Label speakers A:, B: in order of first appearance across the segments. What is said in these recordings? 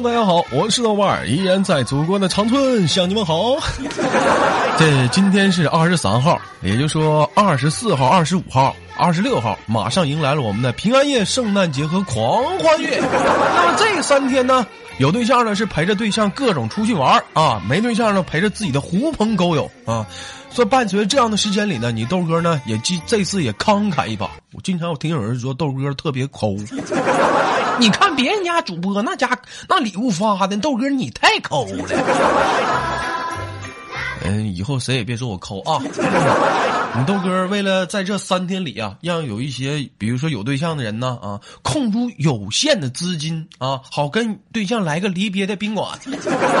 A: 大家好，我是豆瓣，依然在祖国的长春向你们好。这今天是二十三号，也就说二十四号、二十五号、二十六号，马上迎来了我们的平安夜、圣诞节和狂欢月。那么这三天呢，有对象呢是陪着对象各种出去玩啊，没对象呢陪着自己的狐朋狗友啊。说伴随这样的时间里呢，你豆哥呢也这这次也慷慨一把。我经常我听有人说豆哥特别抠。你看别人家主播那家那礼物发的，豆哥你太抠了。嗯，以后谁也别说我抠啊！你豆哥为了在这三天里啊，让有一些比如说有对象的人呢啊，空出有限的资金啊，好跟对象来个离别的宾馆。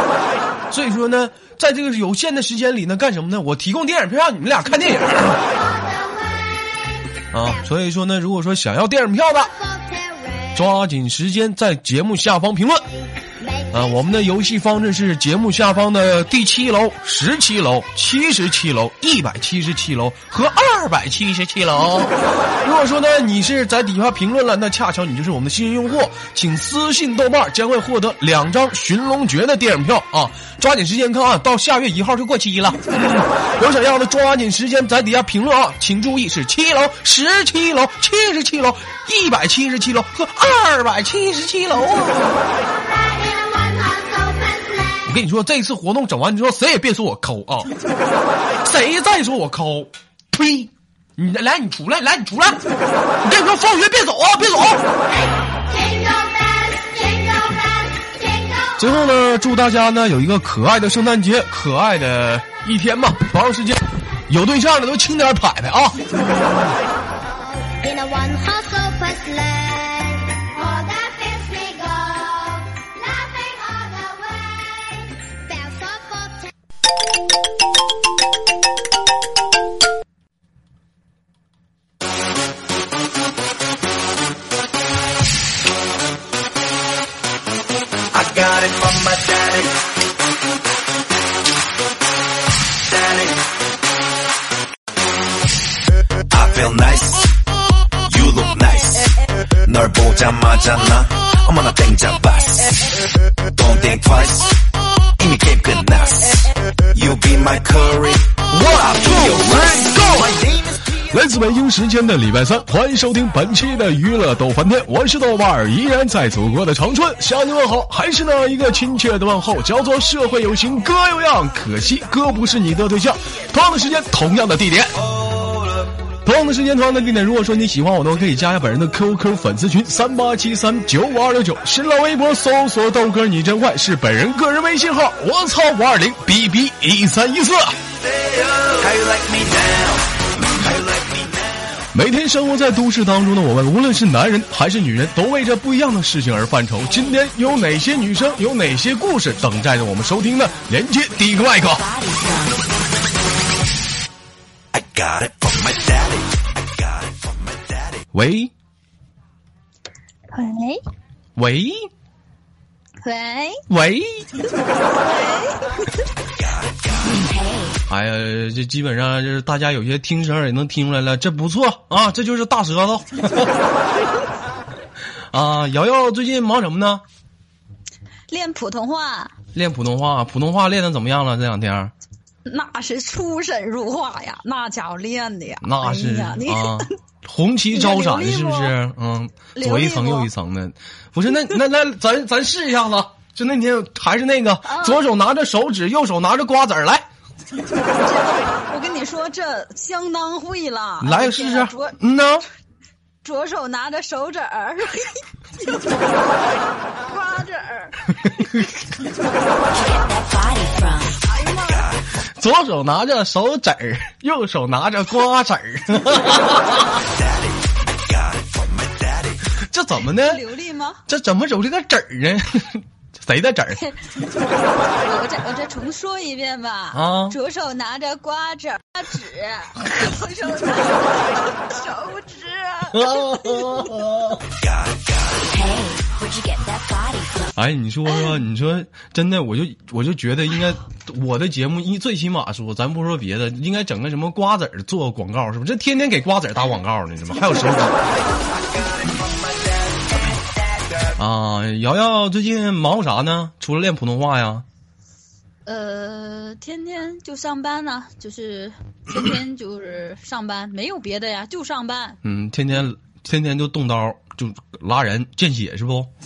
A: 所以说呢，在这个有限的时间里呢，干什么呢？我提供电影票让你们俩看电影。啊，所以说呢，如果说想要电影票的。抓紧时间在节目下方评论，啊，我们的游戏方式是节目下方的第七楼、十七楼、七十七楼、一百七十七楼和二百七十七楼。如果说呢，你是在底下评论了，那恰巧你就是我们的新人用户，请私信豆瓣将会获得两张寻龙诀的电影票啊！抓紧时间看啊，到下月一号就过期了。有想要的，抓紧时间在底下评论啊！请注意是七楼、十七楼、七十七楼、一百七十七楼和二百七十七楼啊！我跟你说，这次活动整完之后，谁也别说我抠啊！谁再说我抠，呸！你来，你出来，来，你出来！我跟你说，放学别走啊，别走！最后呢，祝大家呢有一个可爱的圣诞节，可爱的一天吧。同样时间，有对象的都轻点拍拍啊！来自时间的礼拜三，欢迎收听本期的娱乐逗翻天，我是豆瓣儿，依然在祖国的长春。向你问好，还是那一个亲切的问候，叫做社会有型哥有样，可惜哥不是你的对象。同样的时间，同样的地点。同样的时间，同样的地点。如果说你喜欢我的话，可以加一下本人的 QQ 粉丝群三八七三九五二六九，新浪微博搜索豆哥你真坏是本人个人微信号，我操五二零 bb 一三一四。每天生活在都市当中的我们，无论是男人还是女人，都为这不一样的事情而犯愁。今天有哪些女生，有哪些故事等待着我们收听呢？连接第一个麦克。喂，
B: 喂，
A: 喂，
B: 喂，
A: 喂，哎呀，这基本上就是大家有些听声也能听出来了，这不错啊，这就是大舌头。啊，瑶瑶最近忙什么呢？
B: 练普通话。
A: 练普通话，普通话练的怎么样了？这两天？
B: 那是出神入化呀，那家伙练的呀，
A: 那是啊，红旗招展是不是？嗯，左一层右一层的，不是？那那那咱咱试一下子，就那天还是那个，左手拿着手指，右手拿着瓜子儿，来。
B: 我跟你说，这相当会了。
A: 来试试。嗯呢。
B: 左手拿着手指儿，瓜子儿。
A: 左手拿着手指儿，右手拿着瓜子儿。这怎么呢？
B: 流利吗？
A: 这怎么有这个纸儿呢？谁的纸儿？
B: 我再我再重说一遍吧。啊！左手拿着瓜子儿、纸，右手拿着手指。
A: 哎，你说说，你说真的，我就我就觉得应该我的节目，一最起码说，咱不说别的，应该整个什么瓜子儿做广告，是不是？这天天给瓜子儿打广告呢，怎么还有手指？啊，啊，瑶瑶最近忙活啥呢？除了练普通话呀？
B: 呃，天天就上班呢，就是天天就是上班，没有别的呀，就上班。
A: 嗯，天天天天就动刀，就拉人见血是不？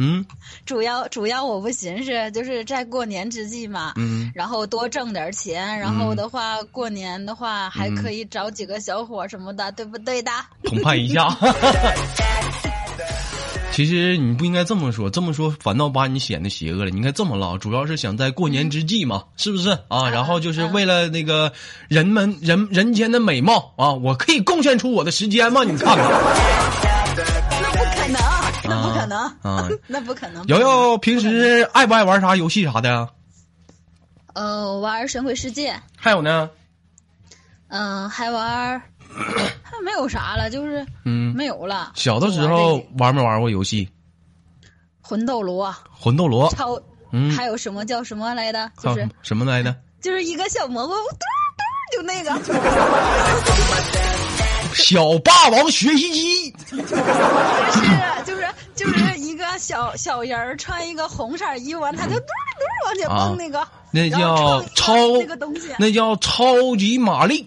A: 嗯，
B: 主要主要我不寻思，就是在过年之际嘛，
A: 嗯，
B: 然后多挣点钱，然后的话过年的话还可以找几个小伙什么的，对不对的？
A: 澎湃一下。其实你不应该这么说，这么说反倒把你显得邪恶了。你应该这么唠，主要是想在过年之际嘛，是不是啊？然后就是为了那个人们人人间的美貌啊，我可以贡献出我的时间吗？你看看。
B: 那不可能那不可能啊！那不可能。
A: 瑶瑶平时爱不爱玩啥游戏啥的呀？
B: 呃，玩《神鬼世界》。
A: 还有呢？
B: 嗯，还玩，还没有啥了，就是
A: 嗯，
B: 没有了。
A: 小的时候玩没玩过游戏？
B: 魂斗罗。
A: 魂斗罗。
B: 超。
A: 嗯。
B: 还有什么叫什么来的？就是
A: 什么来的？
B: 就是一个小蘑菇，嘟嘟，就那个。
A: 小霸王学习机。
B: 不是，就是就是一个小小人儿穿一个红色衣服，完他就嘟嘟往前蹦那个，
A: 那叫超
B: 那
A: 叫超级玛丽。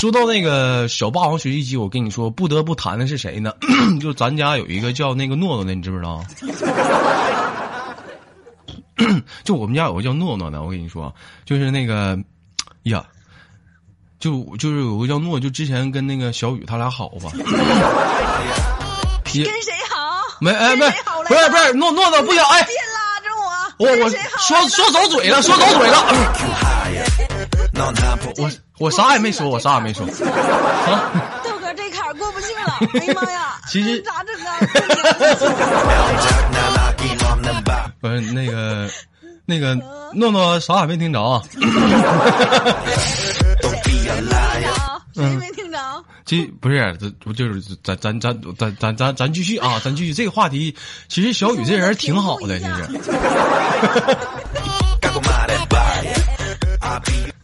A: 说到那个小霸王学习机，我跟你说，不得不谈的是谁呢？就咱家有一个叫那个诺诺的，你知不知道？就我们家有个叫诺诺的，我跟你说，就是那个呀，就就是有个叫诺，就之前跟那个小雨他俩好吧？跟
B: 谁好？
A: 没哎没，不是不是诺诺诺不行哎！
B: 别拉着
A: 我！我我说说走嘴了，说走嘴了。我我啥也没说，我啥也没说。
B: 豆哥这坎过不去了，哎呀妈呀！
A: 其实
B: 咋整啊？
A: 不是那个，那个诺诺啥也没听着啊。
B: 谁没听着？
A: 这不是，这不就是咱咱咱咱咱咱咱继续啊，咱继续这个话题。其实小雨这人挺好的，其实。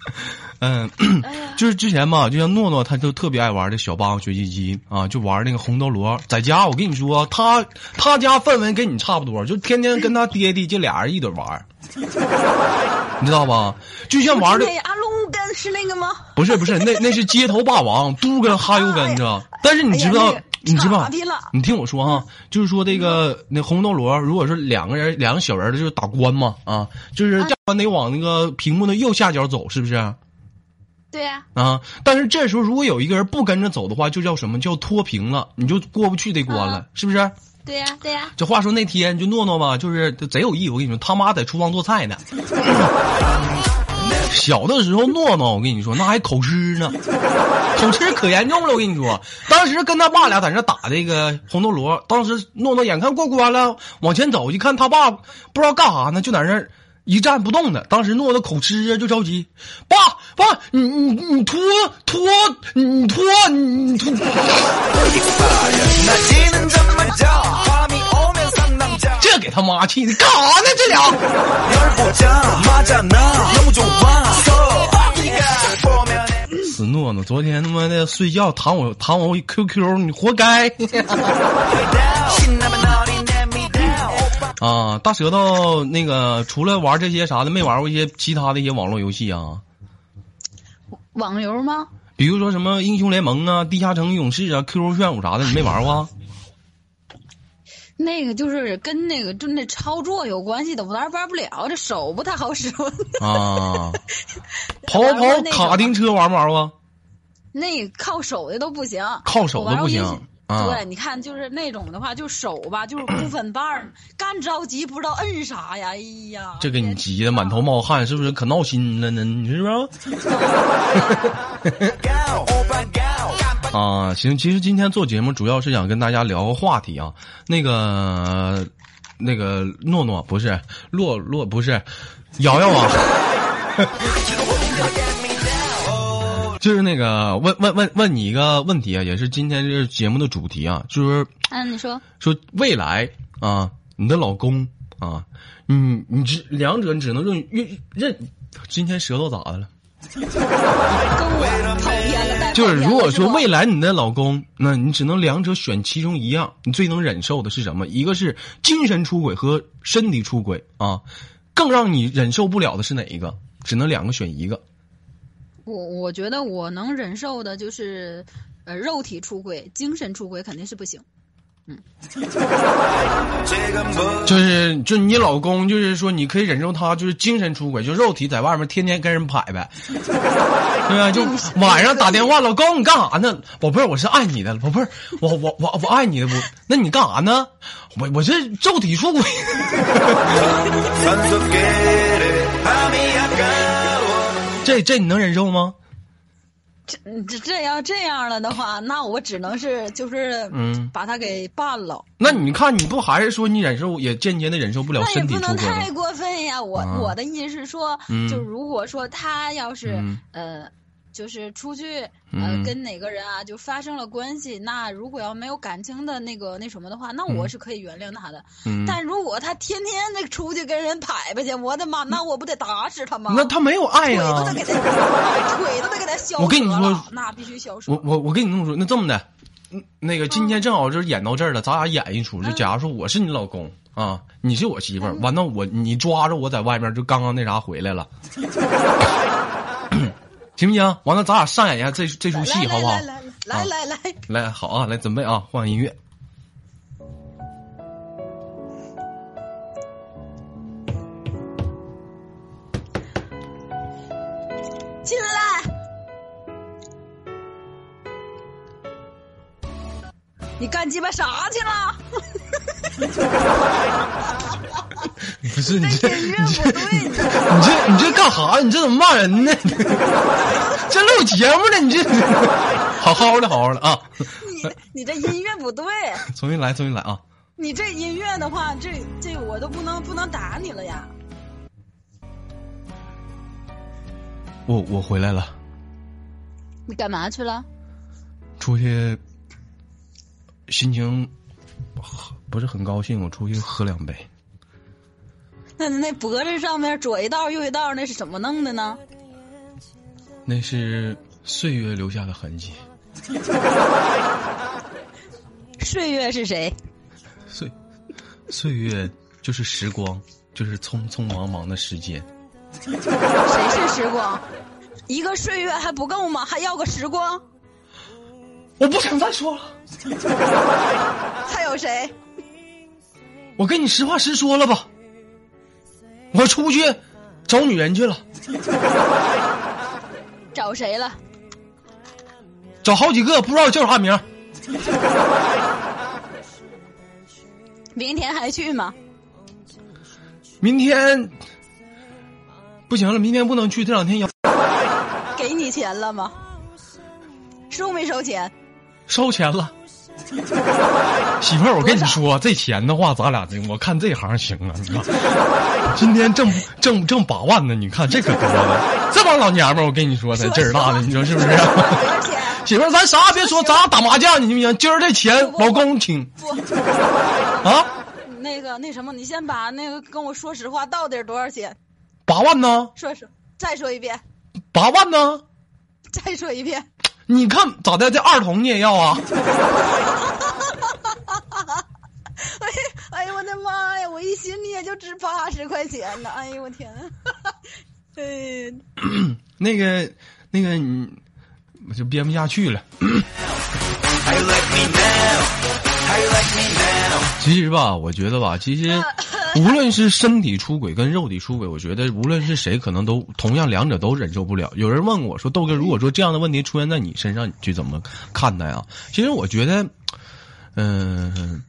A: 嗯，就是之前嘛，就像诺诺，他就特别爱玩这小霸王学习机啊，就玩那个红斗罗。在家，我跟你说，他他家氛围跟你差不多，就天天跟他 爹爹这俩人一堆玩，你知道吧？就像玩的
B: 阿鲁根是那个吗？
A: 不是不是，那那是街头霸王，都跟哈尤根，你知道？但是你知道，你知道？你听我说哈，就是说这个那红斗罗，如果是两个人两个小人的，就是打关嘛啊，就是这关得往那个屏幕的右下角走，是不是？
B: 对呀，
A: 啊！但是这时候如果有一个人不跟着走的话，就叫什么叫脱贫了，你就过不去这关了，是不是？
B: 对呀，对呀。
A: 这话说那天就诺诺吧，就是贼有意思。我跟你说，他妈在厨房做菜呢。小的时候，诺诺我跟你说那还口吃呢，口吃可严重了。我跟你说，当时跟他爸俩在那打这个红斗罗，当时诺诺眼看过关了，往前走一看，他爸不知道干啥呢，就在那。一站不动的，当时诺诺口吃啊，就着急，爸爸，你你你脱脱你脱你脱，这给他妈气的，干啥呢？这俩。死诺诺，昨天他妈的睡觉弹我弹我 QQ，你活该。啊，大舌头，那个除了玩这些啥的，没玩过一些其他的一些网络游戏啊？
B: 网游吗？
A: 比如说什么英雄联盟啊、地下城勇士啊、QQ 炫舞啥的，你没玩过？
B: 那个就是跟那个就那操作有关系的，我玩玩不了，这手不太好使。
A: 啊，跑跑卡丁车玩不玩过？
B: 那靠手的都不行，
A: 靠手的不行。
B: 对，你看，就是那种的话，就手吧，就是不分瓣儿，干着急，不知道摁啥呀！哎呀，
A: 这给你急的满头冒汗，是不是可闹心了呢？你是不是？啊，行，其实今天做节目主要是想跟大家聊个话题啊，那个，那个诺诺不是，洛洛不是，瑶瑶啊，就是那个问问问问你一个问题啊，也是今天这个节目的主题啊，就是
B: 嗯，你说
A: 说未来啊，你的老公啊，你你只两者你只能认认认，今天舌头咋的了？
B: 跟我讨厌了，
A: 就是如果说未来你的老公，那你只能两者选其中一样，你最能忍受的是什么？一个是精神出轨和身体出轨啊，更让你忍受不了的是哪一个？只能两个选一个。
B: 我我觉得我能忍受的就是，呃，肉体出轨，精神出轨肯定是不行。嗯，
A: 就是就你老公，就是说你可以忍受他就是精神出轨，就肉体在外面天天跟人拍呗，对吧？就晚上打电话，老公你干啥呢？宝贝儿，我是爱你的，宝贝儿，我我我我爱你的，我那你干啥呢？我我这肉体出轨。这这你能忍受吗？
B: 这这这要这样了的话，那我只能是就是嗯，把他给办了。
A: 那你看，你不还是说你忍受也间接的忍受不了？
B: 那也不能太过分呀！我我的意思是说，就如果说他要是呃。就是出去呃跟哪个人啊就发生了关系，那如果要没有感情的那个那什么的话，那我是可以原谅他的。但如果他天天的出去跟人拍拍去，我的妈，那我不得打死他吗？
A: 那他没有爱
B: 呀，腿都得给他，腿都得给他削。
A: 我跟你说，
B: 那必须削。
A: 我我我跟你这么说，那这么的，那个今天正好就是演到这儿了，咱俩演一出。就假如说我是你老公啊，你是我媳妇儿，完了我你抓着我在外面就刚刚那啥回来了。行不行？完了，咱俩上演一下这这出戏，好不好？
B: 来来来来来
A: 来，好啊！来准备啊，换音乐。
B: 进来！你干鸡巴啥去了？
A: 不是你这你这 你这你这干啥？你这怎么骂人呢？这录节目呢？你这好好的好好的啊！
B: 你你这音乐不对，
A: 重新来重新来啊！
B: 你这音乐的话，这这我都不能不能打你了呀！
A: 我我回来了。
B: 你干嘛去了？
A: 出去，心情不是很高兴，我出去喝两杯。
B: 那那脖子上面左一道右一道，那是怎么弄的呢？
A: 那是岁月留下的痕迹。
B: 岁月是谁？
A: 岁岁月就是时光，就是匆匆忙忙的时间。
B: 谁是时光？一个岁月还不够吗？还要个时光？
A: 我不想再说了。
B: 还有谁？
A: 我跟你实话实说了吧。我出去找女人去了，
B: 找谁了？
A: 找好几个，不知道叫啥名。
B: 明天还去吗？
A: 明天不行了，明天不能去。这两天要
B: 给你钱了吗？收没收钱？
A: 收钱了。媳妇儿，我跟你说，这钱的话，咱俩这我看这行行啊！你看，今天挣挣挣八万呢，你看这可多了。这帮老娘们儿，我跟你说，才劲儿大的，你说是不是？媳妇儿，咱啥也别说，咱俩打麻将，你行不行？今儿这钱老公请。啊？
B: 那个那什么，你先把那个跟我说实话，到底多少钱？
A: 八万呢？
B: 说说，再说一遍。
A: 八万呢？
B: 再说一遍。
A: 你看咋的？这二童你也要啊？
B: 哎哎呦我的妈呀！我一寻你也就值八十块钱呢！哎呦我天！哎，
A: 那个那个你我就编不下去了。其实吧，我觉得吧，其实。无论是身体出轨跟肉体出轨，我觉得无论是谁，可能都同样两者都忍受不了。有人问我说：“豆哥，如果说这样的问题出现在你身上，你去怎么看待啊？”其实我觉得，嗯，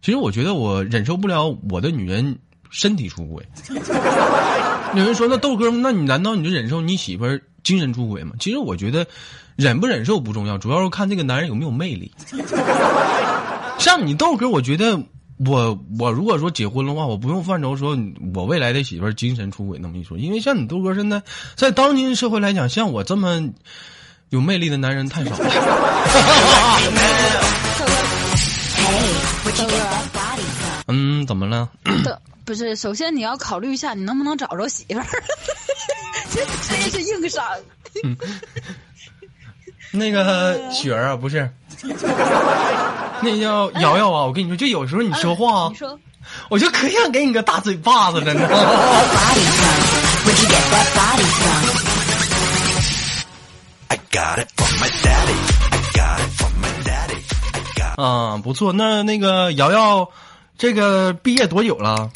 A: 其实我觉得我忍受不了我的女人身体出轨。有人说：“那豆哥，那你难道你就忍受你媳妇儿精神出轨吗？其实我觉得忍不忍受不重要，主要是看这个男人有没有魅力。像你豆哥，我觉得我我如果说结婚的话，我不用犯愁说我未来的媳妇儿精神出轨那么一说，因为像你豆哥现在在当今社会来讲，像我这么有魅力的男人太少了。嗯，怎么了？
B: 不是，首先你要考虑一下，你能不能找着媳妇儿？这这是硬伤。
A: 那个雪儿啊，不是，那叫瑶瑶啊。我跟你说，就有时候你说话，
B: 你说，
A: 我就可想给你个大嘴巴子了呢。啊，不错。那那个瑶瑶，这个毕业多久了？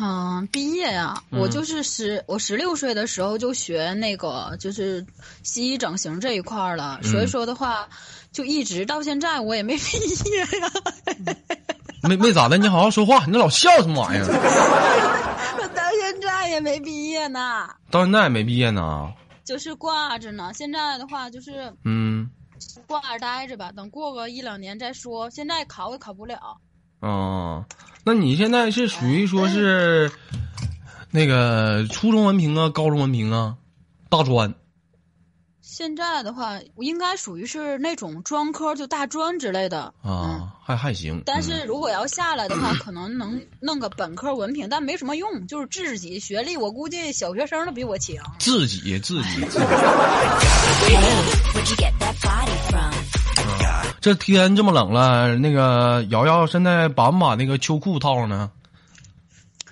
B: 嗯，毕业呀，我就是十，我十六岁的时候就学那个就是西医整形这一块了，所以说的话，就一直到现在我也没毕业呀。
A: 没没咋的，你好好说话，你老笑什么玩意儿？
B: 我到现在也没毕业呢。
A: 到现在也没毕业呢。
B: 就是挂着呢，现在的话就是
A: 嗯，
B: 挂着待着吧，等过个一两年再说。现在考也考不了。
A: 哦。那你现在是属于说是那个初中文凭啊，高中文凭啊，大专。
B: 现在的话，我应该属于是那种专科，就大专之类的
A: 啊，还还行。
B: 但是如果要下来的话，可能能弄个本科文凭，但没什么用，就是自己学历，我估计小学生都比我强。
A: 自己自己。这天这么冷了，那个瑶瑶现在把不把那个秋裤套上呢？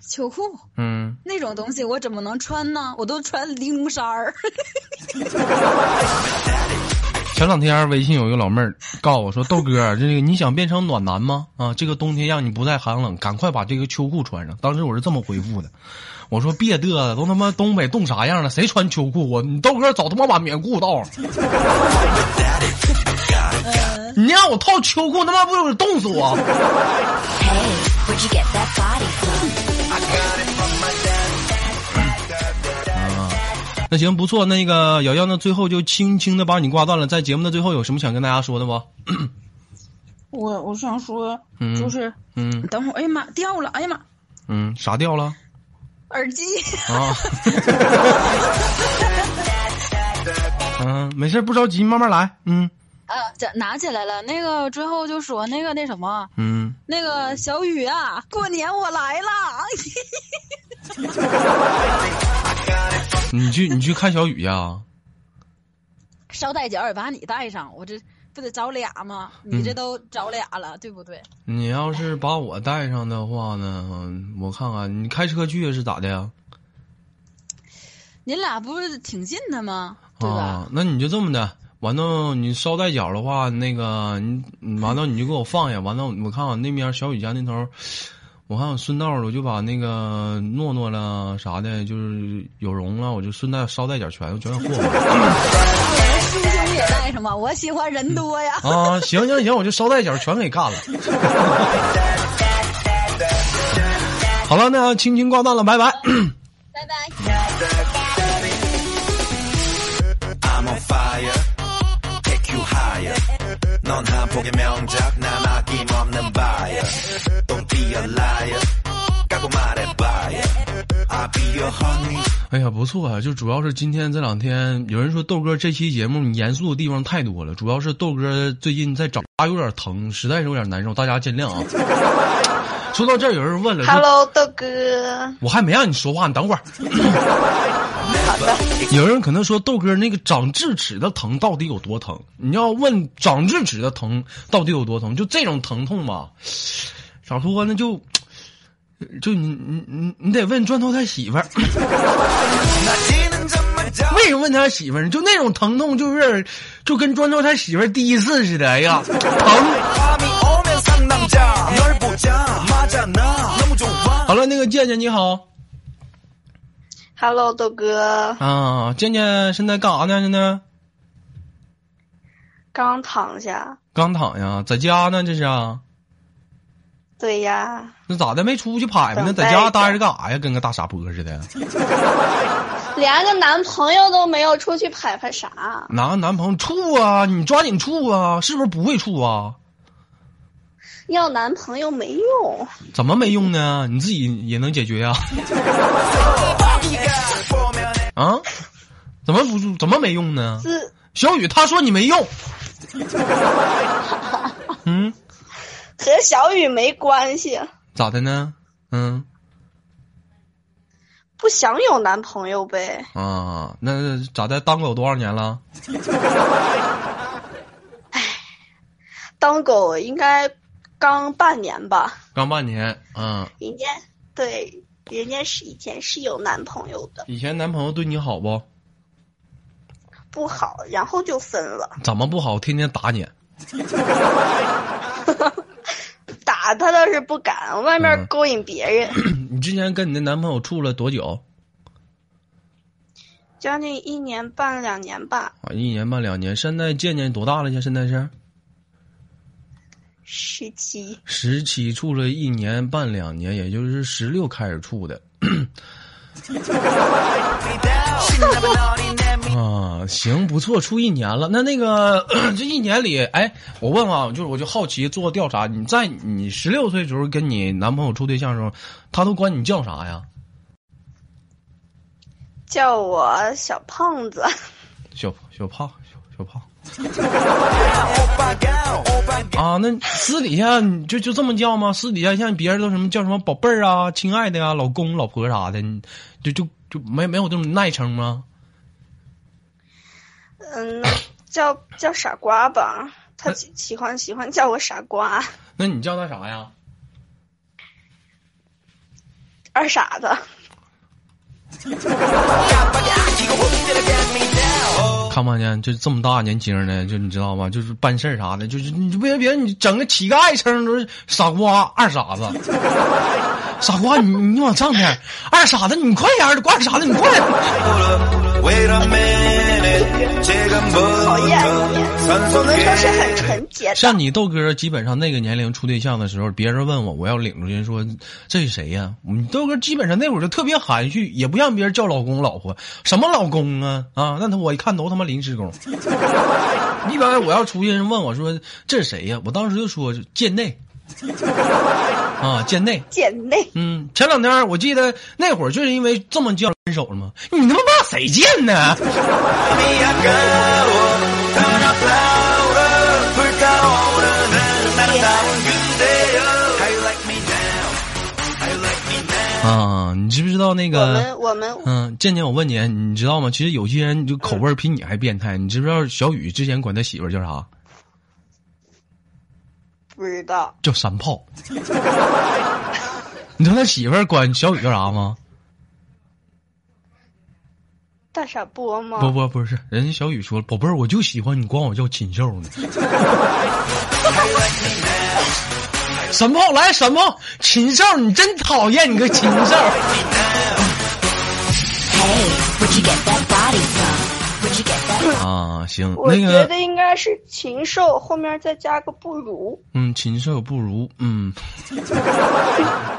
B: 秋裤，
A: 嗯，
B: 那种东西我怎么能穿呢？我都穿玲珑衫儿。
A: 前两天微信有一个老妹儿告诉我说：“豆哥，这个你想变成暖男吗？啊，这个冬天让你不再寒冷，赶快把这个秋裤穿上。”当时我是这么回复的：“我说别嘚瑟，都他妈东北冻啥样了，谁穿秋裤啊？你豆哥早他妈把棉裤套上。”你让我套秋裤，他妈不是冻死我？啊，那行不错，那个瑶瑶呢？最后就轻轻的把你挂断了。在节目的最后，有什么想跟大家说的不？
B: 我我想说，就是，
A: 嗯，
B: 等会儿，哎呀妈，掉了，哎呀妈，
A: 嗯，啥掉了？
B: 耳机
A: 啊。嗯，没事，不着急，慢慢来，嗯。
B: 啊，这拿起来了。那个最后就说那个那什么，
A: 嗯，
B: 那个小雨啊，过年我来了。
A: 你去你去看小雨呀？
B: 捎带脚也把你带上，我这不得找俩吗？你这都找俩了，对不对？
A: 你要是把我带上的话呢，我看看你开车去是咋的呀？
B: 你俩不是挺近的吗？对吧？
A: 那你就这么的。完了，你捎带脚的话，那个你完了你就给我放下。完了，我看看那边小雨家那头，我看顺道我就把那个诺诺了啥的，就是有容了，我就顺带捎带脚全全给过来。
B: 带上吧，我喜欢人多呀。
A: 啊，行行行，我就捎带脚全给干了。好了，那轻轻挂断了，拜拜。
B: 拜拜。
A: 哎呀，不错啊！就主要是今天这两天，有人说豆哥这期节目你严肃的地方太多了，主要是豆哥最近在长牙有点疼，实在是有点难受，大家见谅啊。说到这儿，有人问了
B: ，Hello，豆哥，
A: 我还没让你说话，你等会儿。有人可能说豆哥那个长智齿的疼到底有多疼？你要问长智齿的疼到底有多疼？就这种疼痛吧，咋说那就就你你你你得问砖头他媳妇儿。为什么问他媳妇儿？就那种疼痛，就是就跟砖头他媳妇儿第一次似的。哎呀，疼！好了，那个健健你好。
B: Hello，豆哥。
A: 啊，健健现在干啥呢？现在
B: 刚躺下。
A: 刚躺下，在家呢？这是啊。
B: 对呀。
A: 那咋的？没出去拍吗？那在家待着干啥呀？跟个大傻波似的。
C: 连个男朋友都没有，出去拍拍啥？
A: 拿个男朋友处啊？你抓紧处啊！是不是不会处啊？
C: 要男朋友没用。
A: 怎么没用呢？你自己也能解决呀？啊？怎么不怎么没用呢？小雨他说你没用。嗯，
C: 和小雨没关系。
A: 咋的呢？嗯。
C: 不想有男朋友呗？
A: 啊，那咋的？当狗多少年了？
C: 哎，当狗应该刚半年吧？
A: 刚半年，嗯。
C: 人家对，人家是以前是有男朋友的。
A: 以前男朋友对你好不？
C: 不好，然后就分了。
A: 怎么不好？天天打你。
C: 打他倒是不敢，外面勾引别人。
A: 你之前跟你的男朋友处了多久？
C: 将近一年半两年吧。
A: 啊，一年半两年。现在渐渐多大了？现在是
C: 十七。
A: 十七处了一年半两年，也就是十六开始处的。啊，行，不错，出一年了。那那个 这一年里，哎，我问啊，就是我就好奇做调查，你在你十六岁时候跟你男朋友处对象的时候，他都管你叫啥呀？
C: 叫我小胖子。
A: 小小胖，小小胖。啊，那私底下就就这么叫吗？私底下像别人都什么叫什么宝贝儿啊、亲爱的呀、老公、老婆啥的，就就就没没有这种耐称吗？
C: 嗯，叫叫傻瓜吧，他喜喜欢喜欢叫我傻瓜。
A: 那你叫他啥呀？
C: 二傻子。
A: 看不见，就这么大年轻的，就你知道吗？就是办事儿啥的，就是你别别你整个乞丐称都是傻瓜、二傻子。傻瓜，你你往上点，二傻子，你快点儿，二傻子，你快点。
C: 讨厌我们说是很纯洁。
A: 像你豆哥，基本上那个年龄处对象的时候，别人问我，我要领出去说这是谁呀？你豆哥基本上那会儿就特别含蓄，也不让别人叫老公老婆，什么老公啊啊？那他我一看都他妈临时工。一般我要出去人问我说这是谁呀？我当时就说贱内。啊，贱内，
C: 贱内。
A: 嗯，前两天我记得那会儿就是因为这么叫分手了吗？你他妈骂谁贱呢？啊，你知不知道那个？
C: 我们我们
A: 嗯，渐渐我问你，你知道吗？其实有些人就口味比你还变态。你知不知道小雨之前管他媳妇叫啥？
C: 不知道。
A: 叫山炮。你知道他媳妇儿管小雨叫啥吗？
C: 大傻波吗？
A: 不不不是，人家小雨说宝贝儿，我就喜欢你管我叫禽兽呢。神炮来神炮，禽兽你真讨厌，你个禽兽。啊，行，
C: 我觉得应该是禽兽后面再加个不如。
A: 嗯，禽兽不如，嗯。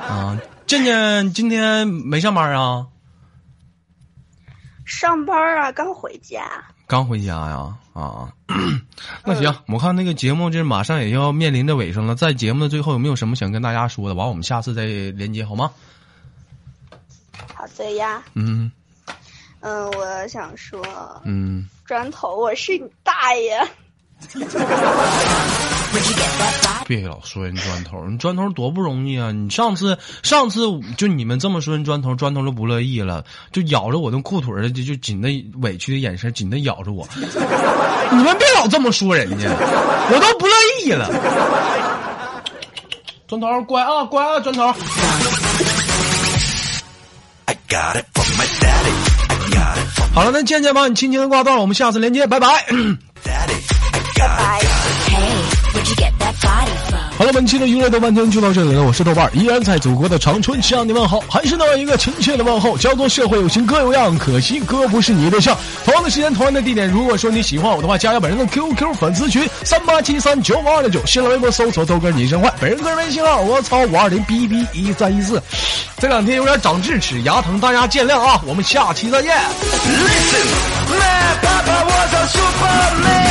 A: 啊，健健今天没上班啊？
C: 上班啊，刚回家。
A: 刚回家呀，啊，那行，我看那个节目这马上也要面临着尾声了，在节目的最后有没有什么想跟大家说的？完，我们下次再连接好吗？
C: 好的呀。
A: 嗯。
C: 嗯，我想说。
A: 嗯。
C: 砖头，我是你大爷。
A: 别老说人砖头，你砖头多不容易啊！你上次上次就你们这么说人砖头，砖头都不乐意了，就咬着我的裤腿儿，就就紧的委屈的眼神，紧的咬着我。你们别老这么说人家，我都不乐意了。砖头乖啊乖啊，砖头。好了，那倩倩把你轻轻的挂断了，我们下次连接，拜拜。
C: 拜拜。
A: 好了，本期的娱乐豆瓣天就到这里了。我是豆瓣，依然在祖国的长春向你问好，还是那样一个亲切的问候，叫做社会有情哥有样，可惜哥不是你的像。同样的时间，同样的地点，如果说你喜欢我的话，加下本人的 QQ 粉丝群三八七三九五二六九，新浪微博搜索豆哥你真坏，本人个人微信号我操五二零 B B 一三一四。这两天有点长智齿，牙疼，大家见谅啊。我们下期再见。Listen。